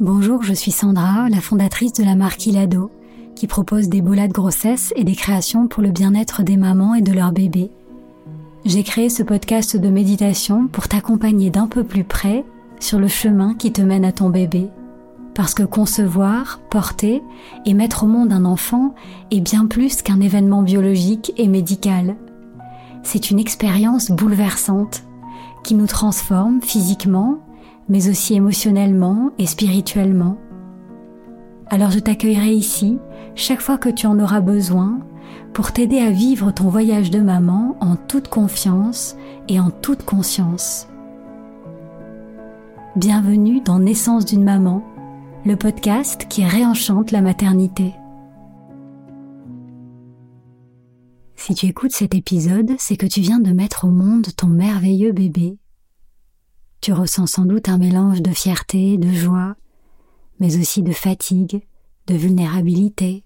Bonjour, je suis Sandra, la fondatrice de la marque Ilado, qui propose des bolas de grossesse et des créations pour le bien-être des mamans et de leurs bébés. J'ai créé ce podcast de méditation pour t'accompagner d'un peu plus près sur le chemin qui te mène à ton bébé. Parce que concevoir, porter et mettre au monde un enfant est bien plus qu'un événement biologique et médical. C'est une expérience bouleversante qui nous transforme physiquement, mais aussi émotionnellement et spirituellement. Alors je t'accueillerai ici chaque fois que tu en auras besoin pour t'aider à vivre ton voyage de maman en toute confiance et en toute conscience. Bienvenue dans Naissance d'une maman, le podcast qui réenchante la maternité. Si tu écoutes cet épisode, c'est que tu viens de mettre au monde ton merveilleux bébé. Tu ressens sans doute un mélange de fierté, de joie, mais aussi de fatigue, de vulnérabilité.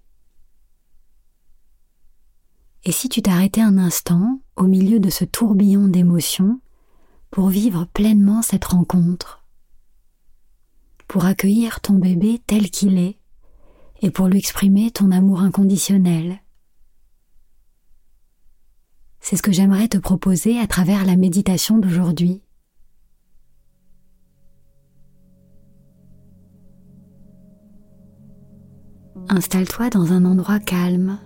Et si tu t'arrêtais un instant au milieu de ce tourbillon d'émotions pour vivre pleinement cette rencontre pour accueillir ton bébé tel qu'il est et pour lui exprimer ton amour inconditionnel. C'est ce que j'aimerais te proposer à travers la méditation d'aujourd'hui. Installe-toi dans un endroit calme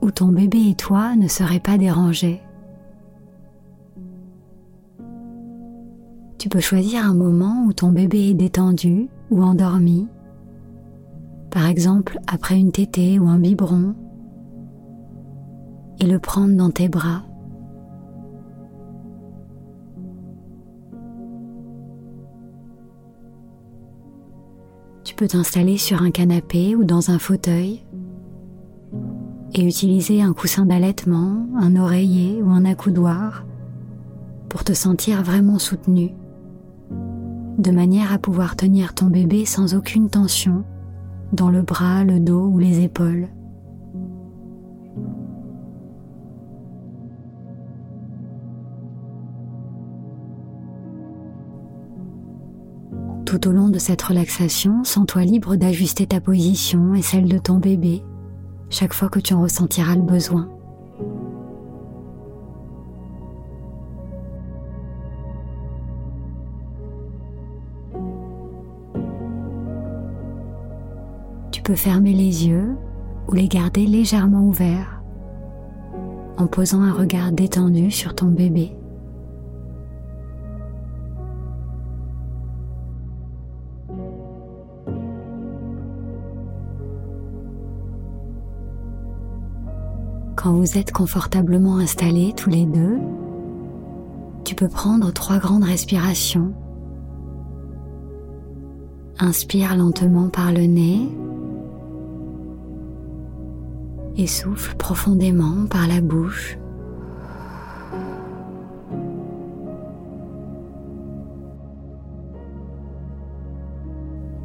où ton bébé et toi ne seraient pas dérangés. Tu peux choisir un moment où ton bébé est détendu ou endormi, par exemple après une tétée ou un biberon, et le prendre dans tes bras. Tu peux t'installer sur un canapé ou dans un fauteuil et utiliser un coussin d'allaitement, un oreiller ou un accoudoir pour te sentir vraiment soutenu de manière à pouvoir tenir ton bébé sans aucune tension dans le bras, le dos ou les épaules. Tout au long de cette relaxation, sens-toi libre d'ajuster ta position et celle de ton bébé chaque fois que tu en ressentiras le besoin. peux fermer les yeux ou les garder légèrement ouverts en posant un regard détendu sur ton bébé. Quand vous êtes confortablement installés tous les deux, tu peux prendre trois grandes respirations. Inspire lentement par le nez et souffle profondément par la bouche.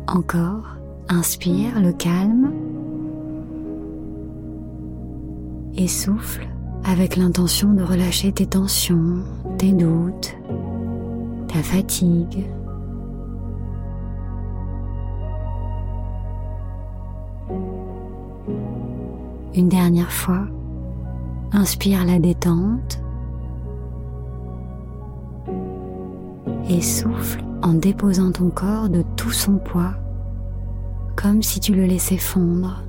Encore, inspire le calme et souffle avec l'intention de relâcher tes tensions, tes doutes, ta fatigue. Une dernière fois, inspire la détente et souffle en déposant ton corps de tout son poids, comme si tu le laissais fondre.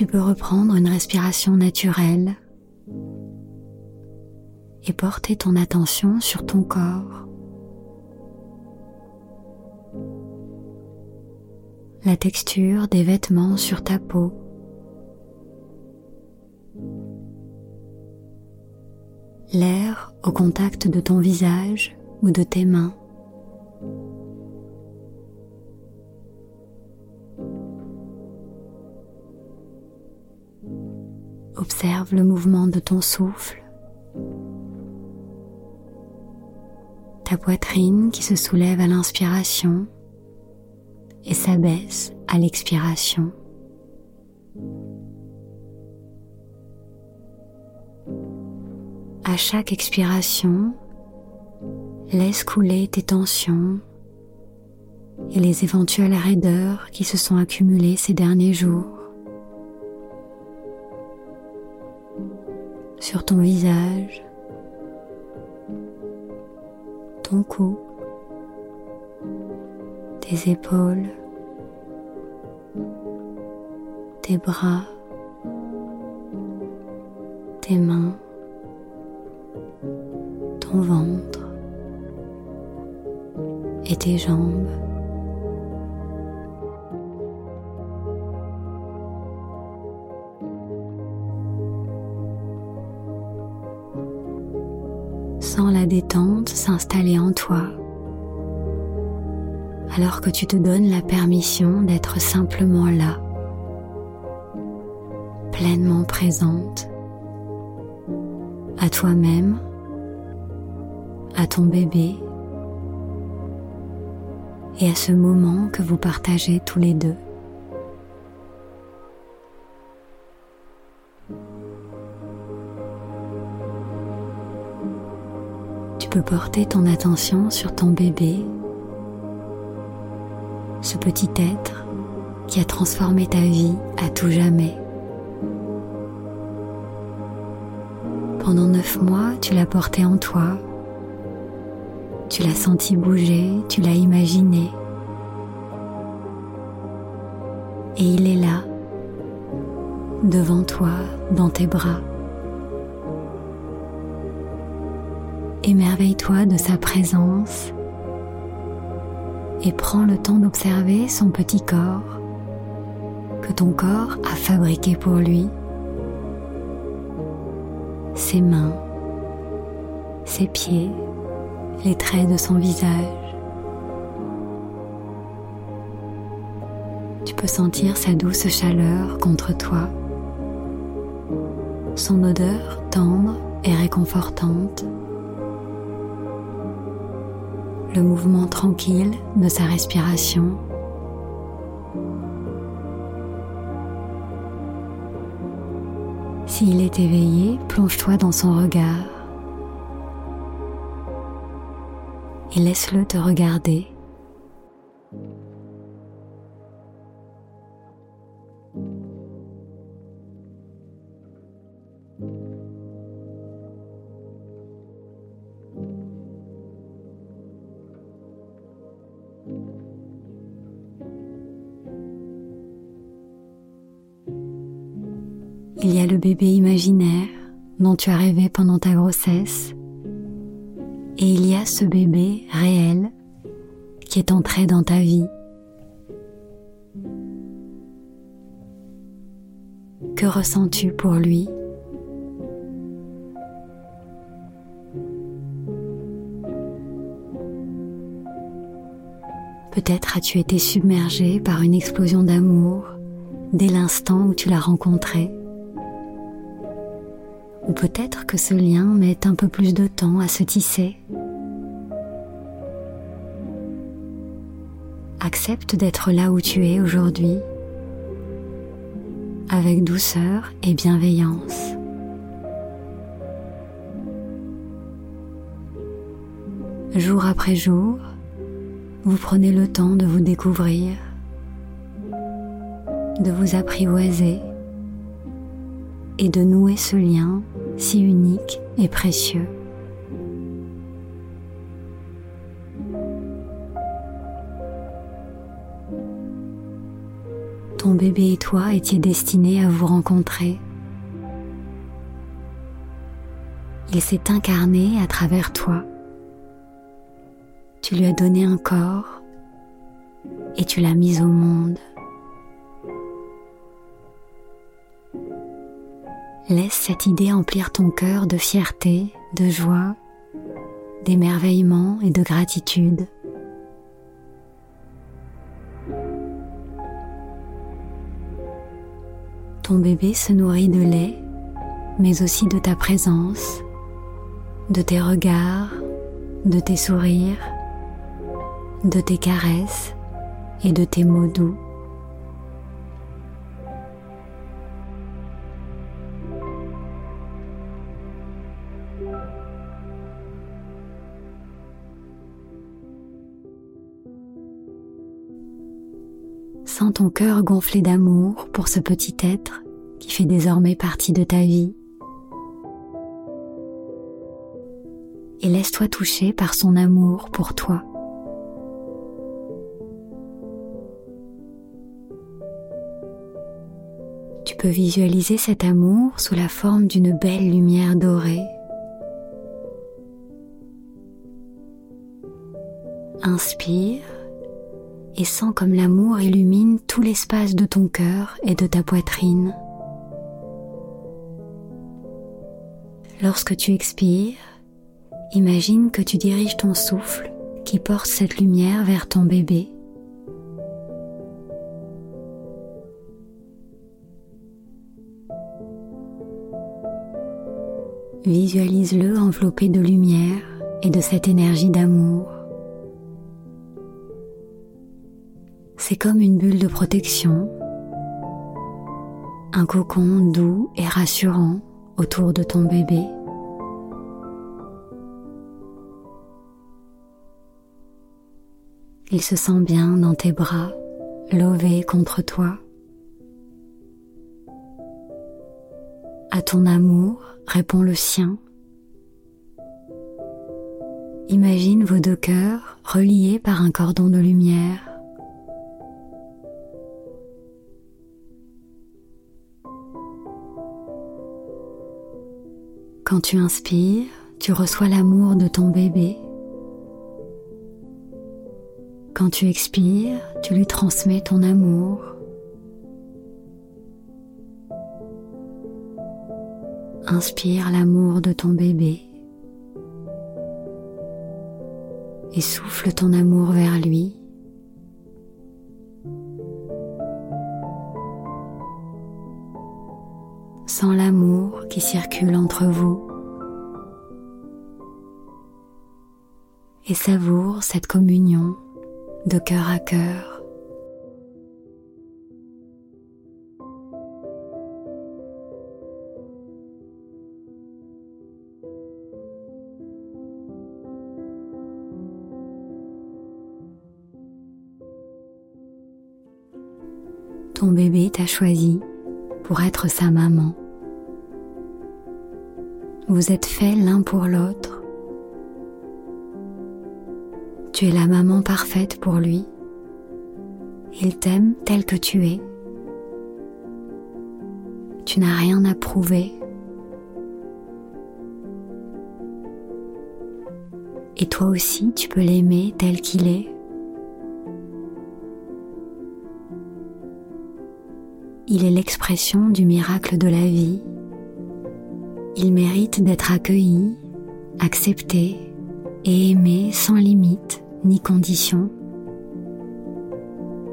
Tu peux reprendre une respiration naturelle et porter ton attention sur ton corps. La texture des vêtements sur ta peau. L'air au contact de ton visage ou de tes mains. Observe le mouvement de ton souffle, ta poitrine qui se soulève à l'inspiration et s'abaisse à l'expiration. À chaque expiration, laisse couler tes tensions et les éventuelles raideurs qui se sont accumulées ces derniers jours. Sur ton visage, ton cou, tes épaules, tes bras, tes mains, ton ventre et tes jambes. La détente s'installer en toi, alors que tu te donnes la permission d'être simplement là, pleinement présente, à toi-même, à ton bébé et à ce moment que vous partagez tous les deux. Peux porter ton attention sur ton bébé, ce petit être qui a transformé ta vie à tout jamais. Pendant neuf mois, tu l'as porté en toi, tu l'as senti bouger, tu l'as imaginé. Et il est là, devant toi, dans tes bras. Émerveille-toi de sa présence et prends le temps d'observer son petit corps que ton corps a fabriqué pour lui, ses mains, ses pieds, les traits de son visage. Tu peux sentir sa douce chaleur contre toi, son odeur tendre et réconfortante le mouvement tranquille de sa respiration. S'il est éveillé, plonge-toi dans son regard et laisse-le te regarder. Il y a le bébé imaginaire dont tu as rêvé pendant ta grossesse. Et il y a ce bébé réel qui est entré dans ta vie. Que ressens-tu pour lui? Peut-être as-tu été submergé par une explosion d'amour dès l'instant où tu l'as rencontré. Peut-être que ce lien met un peu plus de temps à se tisser. Accepte d'être là où tu es aujourd'hui, avec douceur et bienveillance. Jour après jour, vous prenez le temps de vous découvrir, de vous apprivoiser et de nouer ce lien si unique et précieux. Ton bébé et toi étiez destinés à vous rencontrer. Il s'est incarné à travers toi. Tu lui as donné un corps et tu l'as mis au monde. Laisse cette idée emplir ton cœur de fierté, de joie, d'émerveillement et de gratitude. Ton bébé se nourrit de lait, mais aussi de ta présence, de tes regards, de tes sourires, de tes caresses et de tes mots doux. Ton cœur gonflé d'amour pour ce petit être qui fait désormais partie de ta vie. Et laisse-toi toucher par son amour pour toi. Tu peux visualiser cet amour sous la forme d'une belle lumière dorée. Inspire et sens comme l'amour illumine tout l'espace de ton cœur et de ta poitrine. Lorsque tu expires, imagine que tu diriges ton souffle qui porte cette lumière vers ton bébé. Visualise-le enveloppé de lumière et de cette énergie d'amour. C'est comme une bulle de protection, un cocon doux et rassurant autour de ton bébé. Il se sent bien dans tes bras, lové contre toi. À ton amour répond le sien. Imagine vos deux cœurs reliés par un cordon de lumière. Quand tu inspires, tu reçois l'amour de ton bébé. Quand tu expires, tu lui transmets ton amour. Inspire l'amour de ton bébé et souffle ton amour vers lui. Qui circule entre vous et savoure cette communion de cœur à cœur. Ton bébé t'a choisi pour être sa maman. Vous êtes faits l'un pour l'autre. Tu es la maman parfaite pour lui. Il t'aime tel que tu es. Tu n'as rien à prouver. Et toi aussi, tu peux l'aimer tel qu'il est. Il est l'expression du miracle de la vie. Il mérite d'être accueilli, accepté et aimé sans limite ni condition,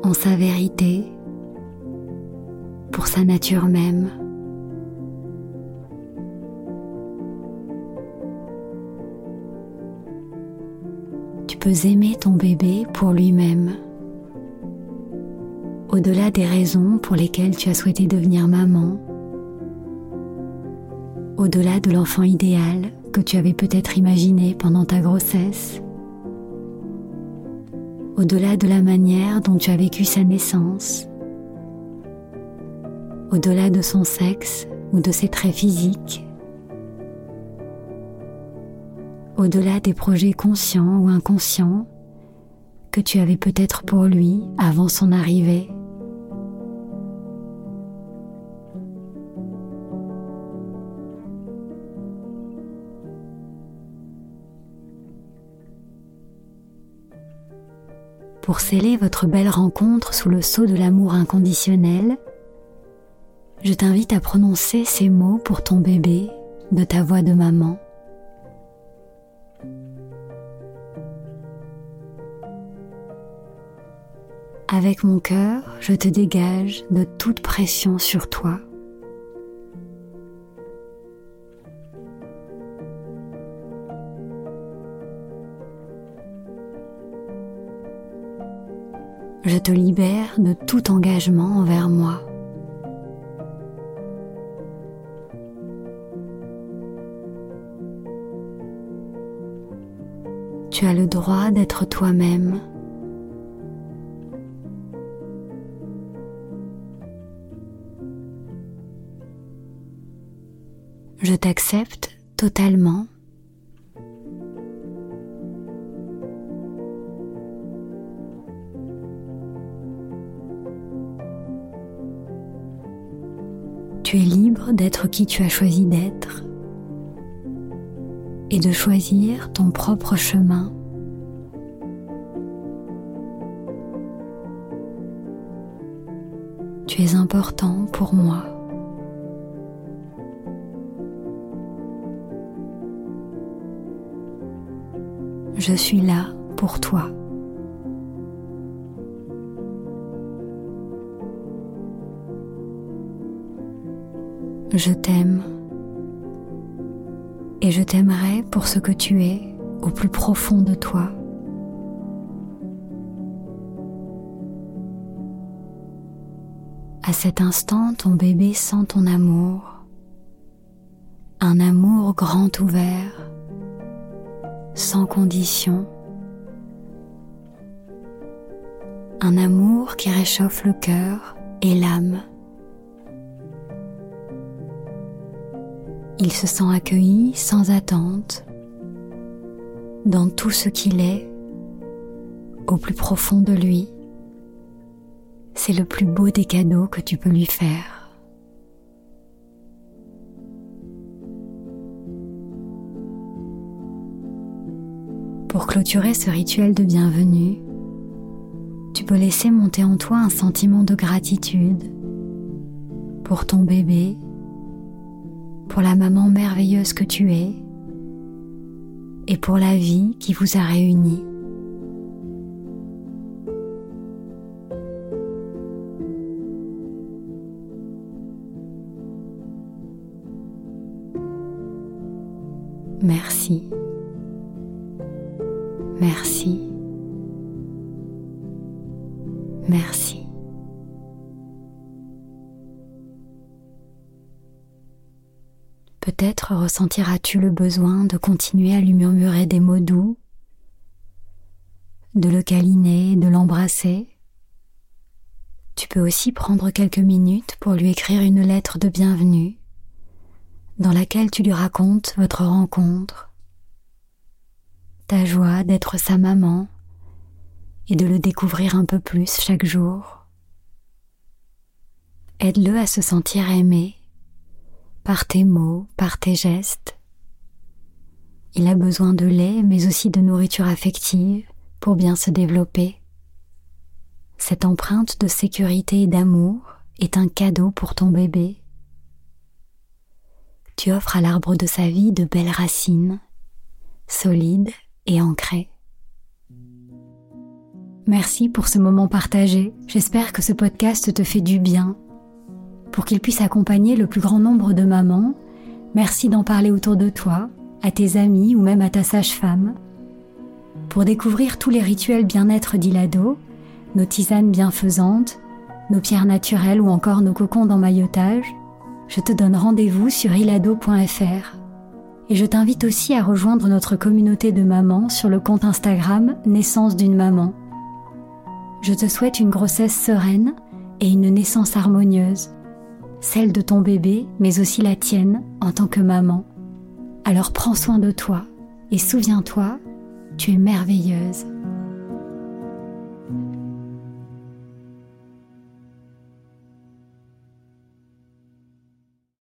en sa vérité, pour sa nature même. Tu peux aimer ton bébé pour lui-même au-delà des raisons pour lesquelles tu as souhaité devenir maman, au-delà de l'enfant idéal que tu avais peut-être imaginé pendant ta grossesse, au-delà de la manière dont tu as vécu sa naissance, au-delà de son sexe ou de ses traits physiques, au-delà des projets conscients ou inconscients que tu avais peut-être pour lui avant son arrivée. Pour sceller votre belle rencontre sous le sceau de l'amour inconditionnel, je t'invite à prononcer ces mots pour ton bébé de ta voix de maman. Avec mon cœur, je te dégage de toute pression sur toi. Je te libère de tout engagement envers moi. Tu as le droit d'être toi-même. Je t'accepte totalement. Tu es libre d'être qui tu as choisi d'être et de choisir ton propre chemin. Tu es important pour moi. Je suis là pour toi. Je t'aime et je t'aimerai pour ce que tu es au plus profond de toi. À cet instant, ton bébé sent ton amour, un amour grand ouvert, sans condition, un amour qui réchauffe le cœur et l'âme. Il se sent accueilli sans attente dans tout ce qu'il est au plus profond de lui. C'est le plus beau des cadeaux que tu peux lui faire. Pour clôturer ce rituel de bienvenue, tu peux laisser monter en toi un sentiment de gratitude pour ton bébé pour la maman merveilleuse que tu es et pour la vie qui vous a réunis. Merci. Merci. Merci. Peut-être ressentiras-tu le besoin de continuer à lui murmurer des mots doux, de le câliner, de l'embrasser? Tu peux aussi prendre quelques minutes pour lui écrire une lettre de bienvenue dans laquelle tu lui racontes votre rencontre, ta joie d'être sa maman et de le découvrir un peu plus chaque jour. Aide-le à se sentir aimé par tes mots, par tes gestes. Il a besoin de lait, mais aussi de nourriture affective pour bien se développer. Cette empreinte de sécurité et d'amour est un cadeau pour ton bébé. Tu offres à l'arbre de sa vie de belles racines, solides et ancrées. Merci pour ce moment partagé. J'espère que ce podcast te fait du bien pour qu'il puisse accompagner le plus grand nombre de mamans, merci d'en parler autour de toi, à tes amis ou même à ta sage-femme. Pour découvrir tous les rituels bien-être d'Ilado, nos tisanes bienfaisantes, nos pierres naturelles ou encore nos cocons d'emmaillotage, je te donne rendez-vous sur ilado.fr. Et je t'invite aussi à rejoindre notre communauté de mamans sur le compte Instagram Naissance d'une maman. Je te souhaite une grossesse sereine et une naissance harmonieuse celle de ton bébé, mais aussi la tienne en tant que maman. Alors prends soin de toi et souviens-toi, tu es merveilleuse.